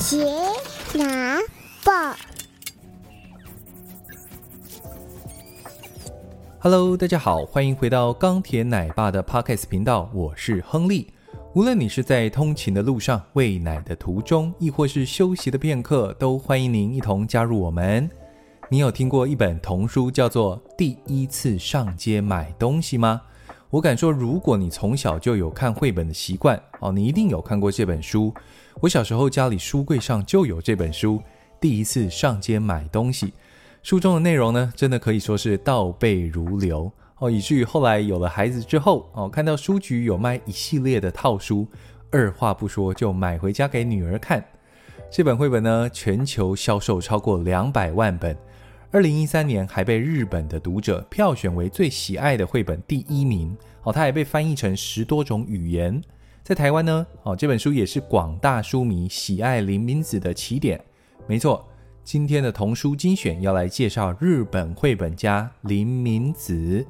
杰拿报，Hello，大家好，欢迎回到钢铁奶爸的 Podcast 频道，我是亨利。无论你是在通勤的路上、喂奶的途中，亦或是休息的片刻，都欢迎您一同加入我们。你有听过一本童书叫做《第一次上街买东西》吗？我敢说，如果你从小就有看绘本的习惯哦，你一定有看过这本书。我小时候家里书柜上就有这本书《第一次上街买东西》，书中的内容呢，真的可以说是倒背如流哦，以至于后来有了孩子之后哦，看到书局有卖一系列的套书，二话不说就买回家给女儿看。这本绘本呢，全球销售超过两百万本。二零一三年还被日本的读者票选为最喜爱的绘本第一名哦，它还被翻译成十多种语言。在台湾呢，哦，这本书也是广大书迷喜爱林明子的起点。没错，今天的童书精选要来介绍日本绘本家林明子。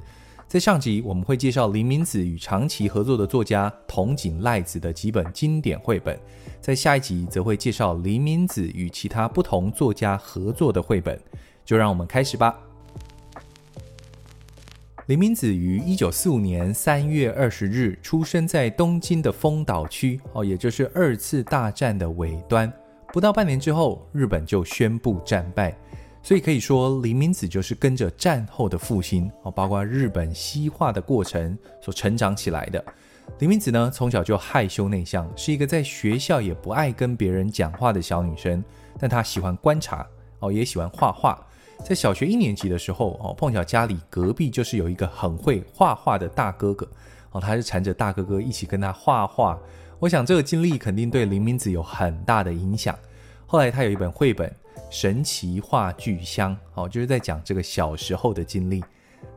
在上集我们会介绍林明子与长期合作的作家筒井赖子的几本经典绘本，在下一集则会介绍林明子与其他不同作家合作的绘本。就让我们开始吧。林明子于一九四五年三月二十日出生在东京的丰岛区，哦，也就是二次大战的尾端。不到半年之后，日本就宣布战败，所以可以说林明子就是跟着战后的复兴，哦，包括日本西化的过程所成长起来的。林明子呢，从小就害羞内向，是一个在学校也不爱跟别人讲话的小女生，但她喜欢观察，哦，也喜欢画画。在小学一年级的时候，哦，碰巧家里隔壁就是有一个很会画画的大哥哥，哦，他是缠着大哥哥一起跟他画画。我想这个经历肯定对林明子有很大的影响。后来他有一本绘本《神奇画具箱》，哦，就是在讲这个小时候的经历。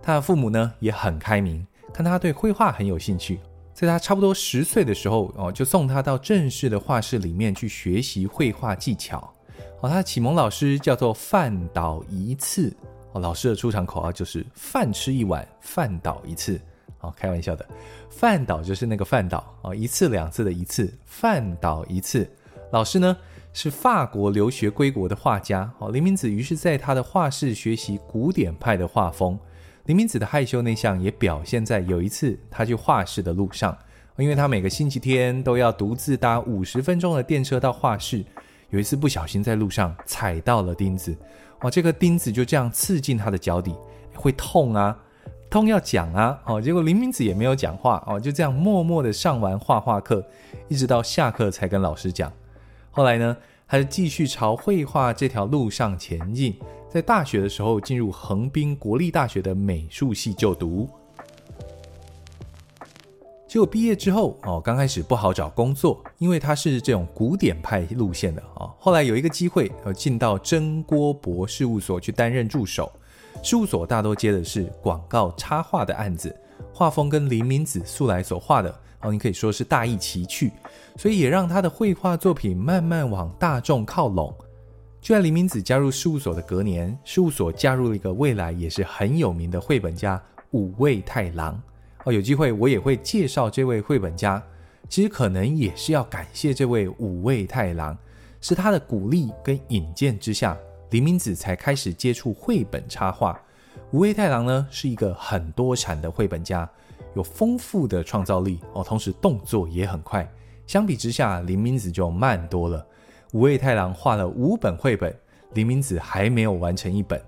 他的父母呢也很开明，看他对绘画很有兴趣，在他差不多十岁的时候，哦，就送他到正式的画室里面去学习绘画技巧。哦，他的启蒙老师叫做饭岛一次。哦，老师的出场口号就是“饭吃一碗，饭岛一次”。哦，开玩笑的，饭岛就是那个饭岛。哦，一次两次的一次，饭岛一次。老师呢是法国留学归国的画家。哦，林明子于是在他的画室学习古典派的画风。林明子的害羞内向也表现在有一次他去画室的路上，因为他每个星期天都要独自搭五十分钟的电车到画室。有一次不小心在路上踩到了钉子，哇！这个钉子就这样刺进他的脚底，会痛啊，痛要讲啊，哦！结果林明子也没有讲话，哦，就这样默默的上完画画课，一直到下课才跟老师讲。后来呢，他就继续朝绘画这条路上前进，在大学的时候进入横滨国立大学的美术系就读。结果毕业之后哦，刚开始不好找工作，因为他是这种古典派路线的哦。后来有一个机会，呃，进到真锅博事务所去担任助手。事务所大多接的是广告插画的案子，画风跟林明子素来所画的哦，你可以说是大异其趣，所以也让他的绘画作品慢慢往大众靠拢。就在林明子加入事务所的隔年，事务所加入了一个未来也是很有名的绘本家五味太郎。哦，有机会我也会介绍这位绘本家。其实可能也是要感谢这位五味太郎，是他的鼓励跟引荐之下，林明子才开始接触绘本插画。五味太郎呢是一个很多产的绘本家，有丰富的创造力哦，同时动作也很快。相比之下，林明子就慢多了。五味太郎画了五本绘本，林明子还没有完成一本。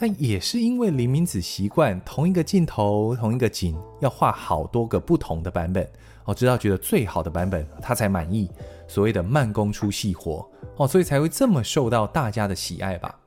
但也是因为林明子习惯同一个镜头、同一个景要画好多个不同的版本哦，直到觉得最好的版本他才满意。所谓的慢工出细活哦，所以才会这么受到大家的喜爱吧。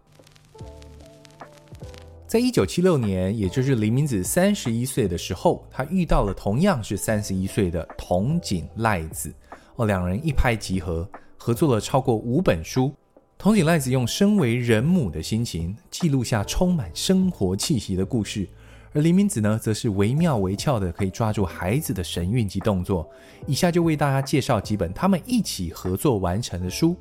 在一九七六年，也就是林明子三十一岁的时候，他遇到了同样是三十一岁的筒井赖子哦，两人一拍即合，合作了超过五本书。筒井赖子用身为人母的心情记录下充满生活气息的故事，而林明子呢，则是惟妙惟肖的可以抓住孩子的神韵及动作。以下就为大家介绍几本他们一起合作完成的书。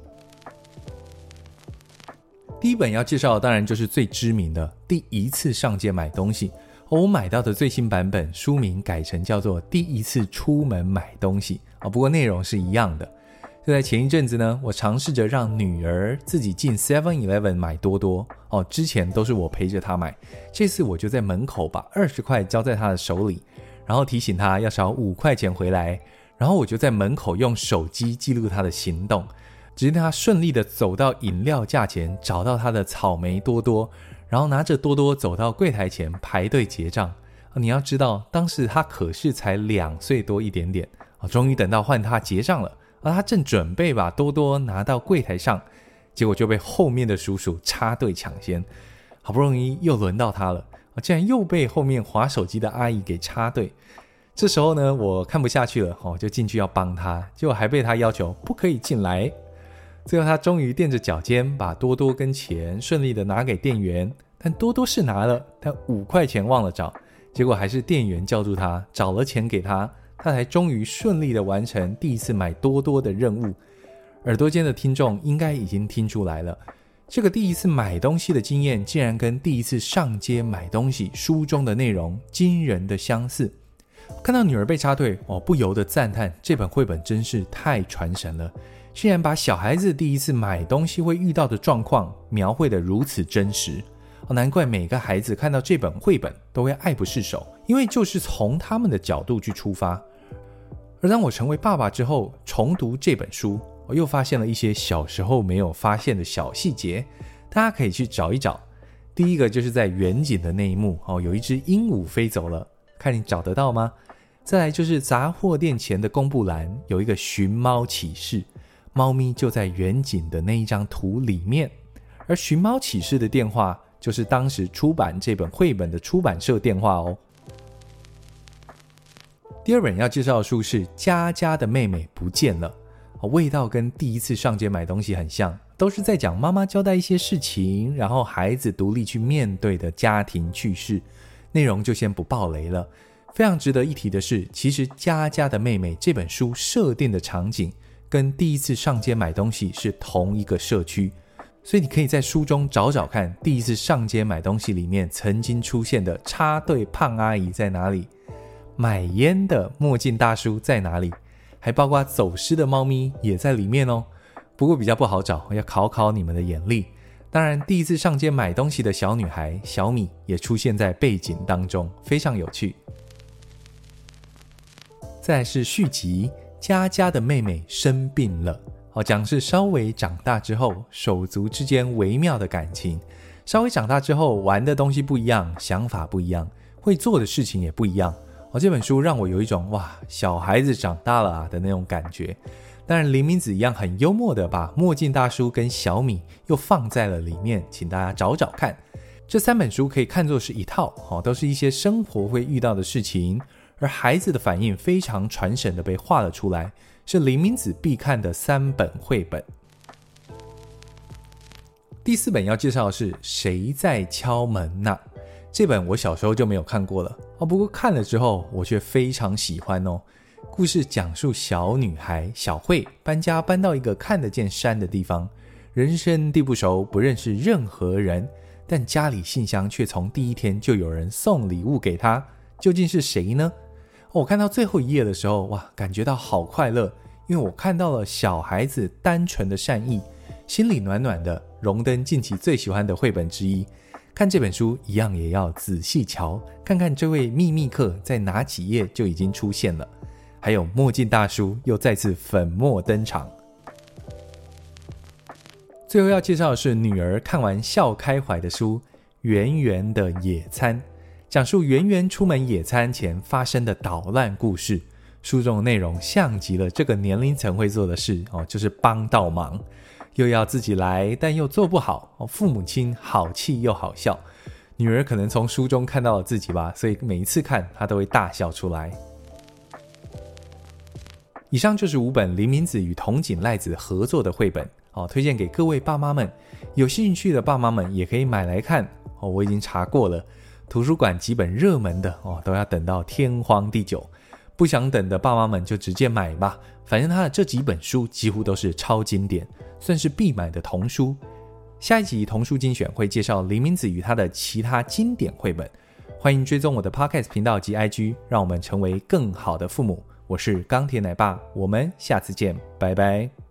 第一本要介绍的当然就是最知名的《第一次上街买东西》，而我买到的最新版本书名改成叫做《第一次出门买东西》啊，不过内容是一样的。就在前一阵子呢，我尝试着让女儿自己进 Seven Eleven 买多多哦。之前都是我陪着她买，这次我就在门口把二十块交在她的手里，然后提醒她要少五块钱回来。然后我就在门口用手机记录她的行动，直到她顺利的走到饮料架前，找到她的草莓多多，然后拿着多多走到柜台前排队结账。你要知道，当时她可是才两岁多一点点啊。终于等到换她结账了。而他正准备把多多拿到柜台上，结果就被后面的叔叔插队抢先。好不容易又轮到他了，竟然又被后面划手机的阿姨给插队。这时候呢，我看不下去了，哦，就进去要帮他，结果还被他要求不可以进来。最后他终于踮着脚尖把多多跟钱顺利的拿给店员，但多多是拿了，但五块钱忘了找，结果还是店员叫住他，找了钱给他。他才终于顺利的完成第一次买多多的任务。耳朵尖的听众应该已经听出来了，这个第一次买东西的经验竟然跟第一次上街买东西书中的内容惊人的相似。看到女儿被插队，我不由得赞叹这本绘本真是太传神了，竟然把小孩子第一次买东西会遇到的状况描绘得如此真实。难怪每个孩子看到这本绘本都会爱不释手，因为就是从他们的角度去出发。而当我成为爸爸之后，重读这本书，我又发现了一些小时候没有发现的小细节，大家可以去找一找。第一个就是在远景的那一幕，哦，有一只鹦鹉飞走了，看你找得到吗？再来就是杂货店前的公布栏有一个寻猫启事，猫咪就在远景的那一张图里面，而寻猫启事的电话就是当时出版这本绘本的出版社电话哦。第二本要介绍的书是《佳佳的妹妹不见了》，味道跟第一次上街买东西很像，都是在讲妈妈交代一些事情，然后孩子独立去面对的家庭趣事。内容就先不爆雷了。非常值得一提的是，其实《佳佳的妹妹》这本书设定的场景跟第一次上街买东西是同一个社区，所以你可以在书中找找看，第一次上街买东西里面曾经出现的插队胖阿姨在哪里。买烟的墨镜大叔在哪里？还包括走失的猫咪也在里面哦。不过比较不好找，要考考你们的眼力。当然，第一次上街买东西的小女孩小米也出现在背景当中，非常有趣。再是续集，佳佳的妹妹生病了。好，讲是稍微长大之后，手足之间微妙的感情。稍微长大之后，玩的东西不一样，想法不一样，会做的事情也不一样。哦，这本书让我有一种哇，小孩子长大了啊的那种感觉。当然，林明子一样很幽默的把墨镜大叔跟小米又放在了里面，请大家找找看。这三本书可以看作是一套，哦，都是一些生活会遇到的事情，而孩子的反应非常传神的被画了出来，是林明子必看的三本绘本。第四本要介绍的是谁在敲门呐？这本我小时候就没有看过了哦，不过看了之后我却非常喜欢哦。故事讲述小女孩小慧搬家搬到一个看得见山的地方，人生地不熟，不认识任何人，但家里信箱却从第一天就有人送礼物给她。究竟是谁呢？我看到最后一页的时候，哇，感觉到好快乐，因为我看到了小孩子单纯的善意，心里暖暖的。荣登近期最喜欢的绘本之一。看这本书一样也要仔细瞧，看看这位秘密客在哪几页就已经出现了，还有墨镜大叔又再次粉墨登场。最后要介绍的是女儿看完笑开怀的书《圆圆的野餐》，讲述圆圆出门野餐前发生的捣乱故事。书中的内容像极了这个年龄层会做的事哦，就是帮倒忙。又要自己来，但又做不好，父母亲好气又好笑。女儿可能从书中看到了自己吧，所以每一次看她都会大笑出来。以上就是五本林明子与筒井赖子合作的绘本，哦，推荐给各位爸妈们。有兴趣的爸妈们也可以买来看哦。我已经查过了，图书馆几本热门的哦，都要等到天荒地久。不想等的爸妈们就直接买吧，反正他的这几本书几乎都是超经典，算是必买的童书。下一集童书精选会介绍林明子与他的其他经典绘本。欢迎追踪我的 Podcast 频道及 IG，让我们成为更好的父母。我是钢铁奶爸，我们下次见，拜拜。